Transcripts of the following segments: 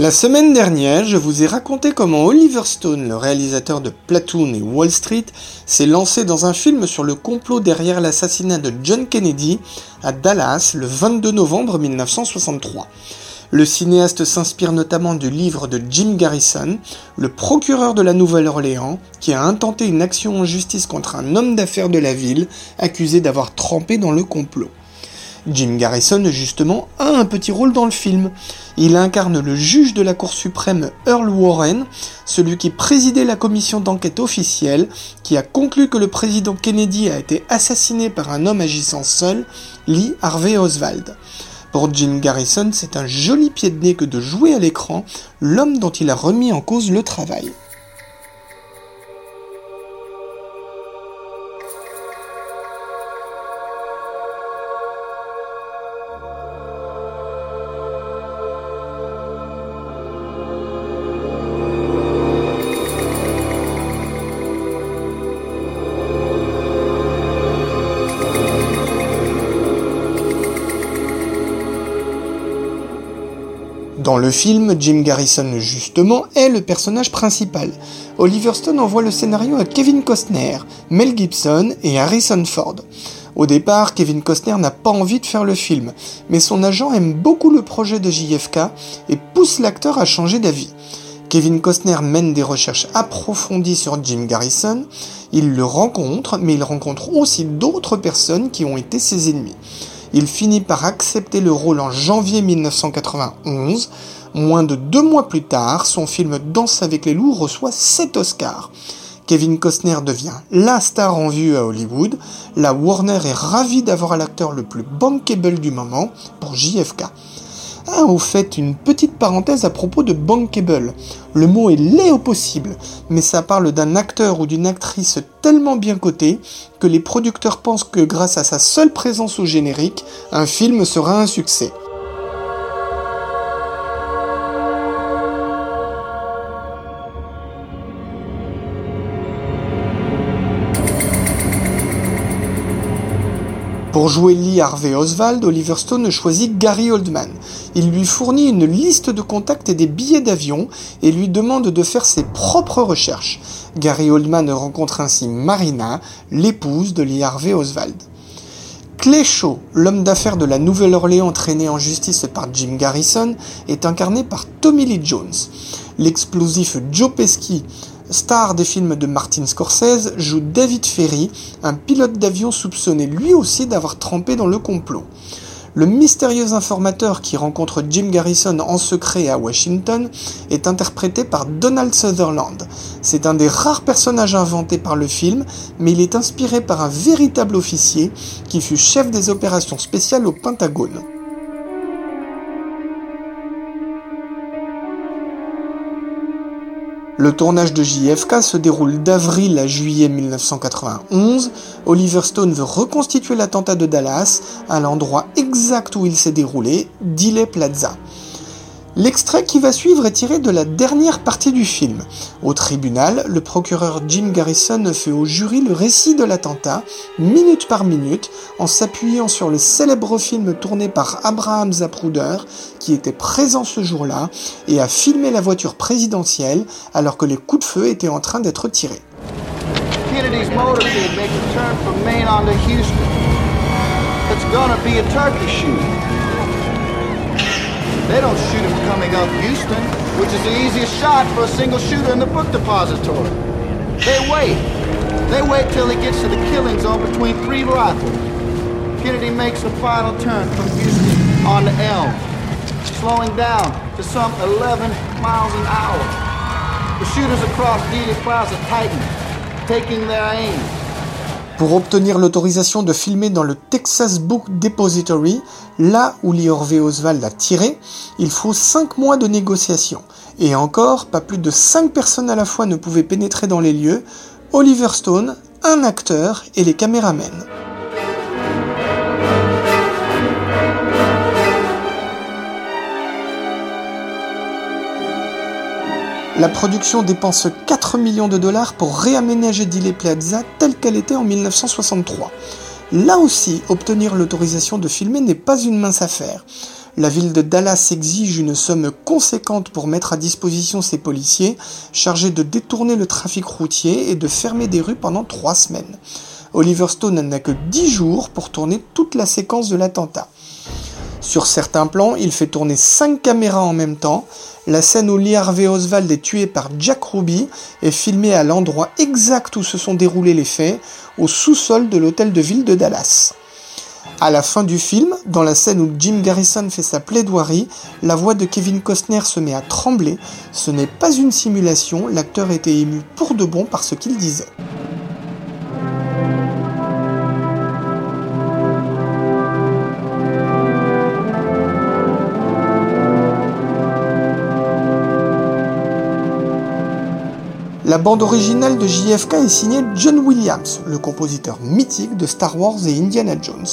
La semaine dernière, je vous ai raconté comment Oliver Stone, le réalisateur de Platoon et Wall Street, s'est lancé dans un film sur le complot derrière l'assassinat de John Kennedy à Dallas le 22 novembre 1963. Le cinéaste s'inspire notamment du livre de Jim Garrison, le procureur de la Nouvelle-Orléans, qui a intenté une action en justice contre un homme d'affaires de la ville accusé d'avoir trempé dans le complot. Jim Garrison, justement, a un petit rôle dans le film. Il incarne le juge de la Cour suprême Earl Warren, celui qui présidait la commission d'enquête officielle, qui a conclu que le président Kennedy a été assassiné par un homme agissant seul, Lee Harvey Oswald. Pour Jim Garrison, c'est un joli pied de nez que de jouer à l'écran l'homme dont il a remis en cause le travail. Dans le film, Jim Garrison, justement, est le personnage principal. Oliver Stone envoie le scénario à Kevin Costner, Mel Gibson et Harrison Ford. Au départ, Kevin Costner n'a pas envie de faire le film, mais son agent aime beaucoup le projet de JFK et pousse l'acteur à changer d'avis. Kevin Costner mène des recherches approfondies sur Jim Garrison, il le rencontre, mais il rencontre aussi d'autres personnes qui ont été ses ennemis. Il finit par accepter le rôle en janvier 1991. Moins de deux mois plus tard, son film Danse avec les loups reçoit 7 Oscars. Kevin Costner devient la star en vue à Hollywood. La Warner est ravie d'avoir l'acteur le plus bankable du moment pour JFK. Ah, au fait, une petite parenthèse à propos de bankable. Le mot est laid au possible, mais ça parle d'un acteur ou d'une actrice tellement bien coté que les producteurs pensent que grâce à sa seule présence au générique, un film sera un succès. Pour jouer Lee Harvey Oswald, Oliver Stone choisit Gary Oldman. Il lui fournit une liste de contacts et des billets d'avion et lui demande de faire ses propres recherches. Gary Oldman rencontre ainsi Marina, l'épouse de Lee Harvey Oswald. Shaw, l'homme d'affaires de la Nouvelle-Orléans traîné en justice par Jim Garrison, est incarné par Tommy Lee Jones. L'explosif Joe Pesci, star des films de Martin Scorsese, joue David Ferry, un pilote d'avion soupçonné lui aussi d'avoir trempé dans le complot. Le mystérieux informateur qui rencontre Jim Garrison en secret à Washington est interprété par Donald Sutherland. C'est un des rares personnages inventés par le film, mais il est inspiré par un véritable officier qui fut chef des opérations spéciales au Pentagone. Le tournage de JFK se déroule d'avril à juillet 1991. Oliver Stone veut reconstituer l'attentat de Dallas à l'endroit exact où il s'est déroulé, Dile Plaza. L'extrait qui va suivre est tiré de la dernière partie du film. Au tribunal, le procureur Jim Garrison fait au jury le récit de l'attentat, minute par minute, en s'appuyant sur le célèbre film tourné par Abraham Zapruder, qui était présent ce jour-là, et a filmé la voiture présidentielle alors que les coups de feu étaient en train d'être tirés. Kennedy's motorcade makes a turn from Maine Houston. It's gonna be a. They don't shoot him coming up Houston, which is the easiest shot for a single shooter in the book depository. They wait. They wait till he gets to the killing zone between three rifles. Kennedy makes a final turn from Houston on the Elm, slowing down to some 11 miles an hour. The shooters across Dealey Plaza tighten, taking their aim. Pour obtenir l'autorisation de filmer dans le Texas Book Depository, là où Harvey Oswald a tiré, il faut 5 mois de négociations. Et encore, pas plus de 5 personnes à la fois ne pouvaient pénétrer dans les lieux, Oliver Stone, un acteur et les caméramens. La production dépense 4 millions de dollars pour réaménager Dile Plaza telle qu'elle était en 1963. Là aussi, obtenir l'autorisation de filmer n'est pas une mince affaire. La ville de Dallas exige une somme conséquente pour mettre à disposition ses policiers chargés de détourner le trafic routier et de fermer des rues pendant trois semaines. Oliver Stone n'a que 10 jours pour tourner toute la séquence de l'attentat. Sur certains plans, il fait tourner 5 caméras en même temps, la scène où Lee Harvey Oswald est tué par Jack Ruby est filmée à l'endroit exact où se sont déroulés les faits, au sous-sol de l'hôtel de ville de Dallas. À la fin du film, dans la scène où Jim Garrison fait sa plaidoirie, la voix de Kevin Costner se met à trembler. Ce n'est pas une simulation, l'acteur était ému pour de bon par ce qu'il disait. La bande originale de JFK est signée John Williams, le compositeur mythique de Star Wars et Indiana Jones.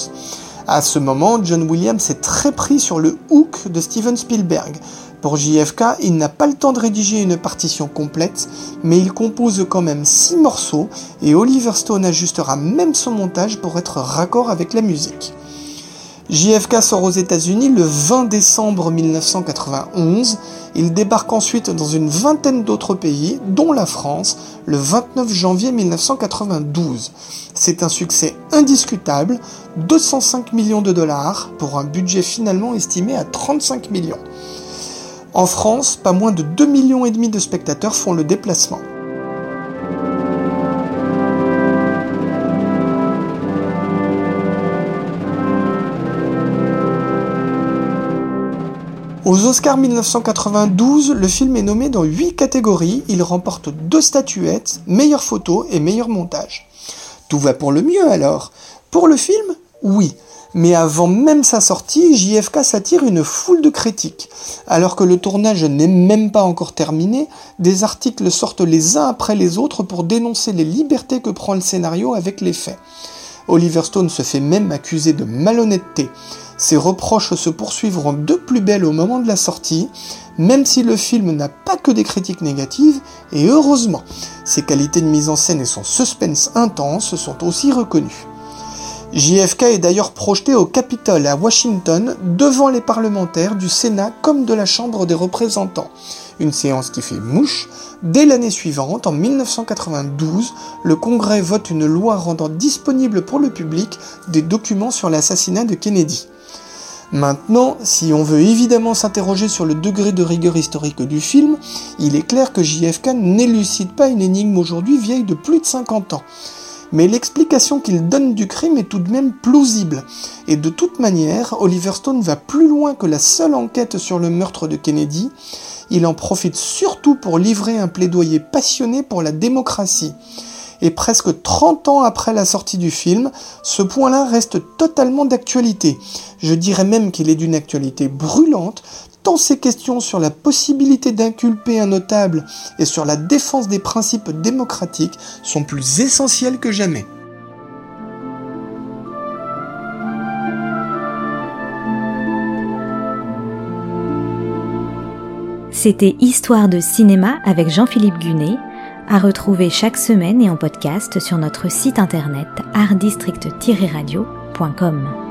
À ce moment, John Williams est très pris sur le hook de Steven Spielberg. Pour JFK, il n'a pas le temps de rédiger une partition complète, mais il compose quand même 6 morceaux et Oliver Stone ajustera même son montage pour être raccord avec la musique. JFK sort aux États-Unis le 20 décembre 1991. Il débarque ensuite dans une vingtaine d'autres pays, dont la France, le 29 janvier 1992. C'est un succès indiscutable, 205 millions de dollars pour un budget finalement estimé à 35 millions. En France, pas moins de 2 millions de spectateurs font le déplacement. Aux Oscars 1992, le film est nommé dans 8 catégories. Il remporte deux statuettes, meilleure photo et meilleur montage. Tout va pour le mieux alors. Pour le film, oui. Mais avant même sa sortie, JFK s'attire une foule de critiques. Alors que le tournage n'est même pas encore terminé, des articles sortent les uns après les autres pour dénoncer les libertés que prend le scénario avec les faits. Oliver Stone se fait même accuser de malhonnêteté. Ses reproches se poursuivront de plus belle au moment de la sortie, même si le film n'a pas que des critiques négatives, et heureusement, ses qualités de mise en scène et son suspense intense sont aussi reconnus. JFK est d'ailleurs projeté au Capitole à Washington devant les parlementaires du Sénat comme de la Chambre des représentants. Une séance qui fait mouche. Dès l'année suivante, en 1992, le Congrès vote une loi rendant disponible pour le public des documents sur l'assassinat de Kennedy. Maintenant, si on veut évidemment s'interroger sur le degré de rigueur historique du film, il est clair que JFK n'élucide pas une énigme aujourd'hui vieille de plus de 50 ans. Mais l'explication qu'il donne du crime est tout de même plausible. Et de toute manière, Oliver Stone va plus loin que la seule enquête sur le meurtre de Kennedy. Il en profite surtout pour livrer un plaidoyer passionné pour la démocratie et presque 30 ans après la sortie du film, ce point-là reste totalement d'actualité. Je dirais même qu'il est d'une actualité brûlante, tant ces questions sur la possibilité d'inculper un notable et sur la défense des principes démocratiques sont plus essentielles que jamais. C'était Histoire de cinéma avec Jean-Philippe Gunet à retrouver chaque semaine et en podcast sur notre site internet artdistrict-radio.com.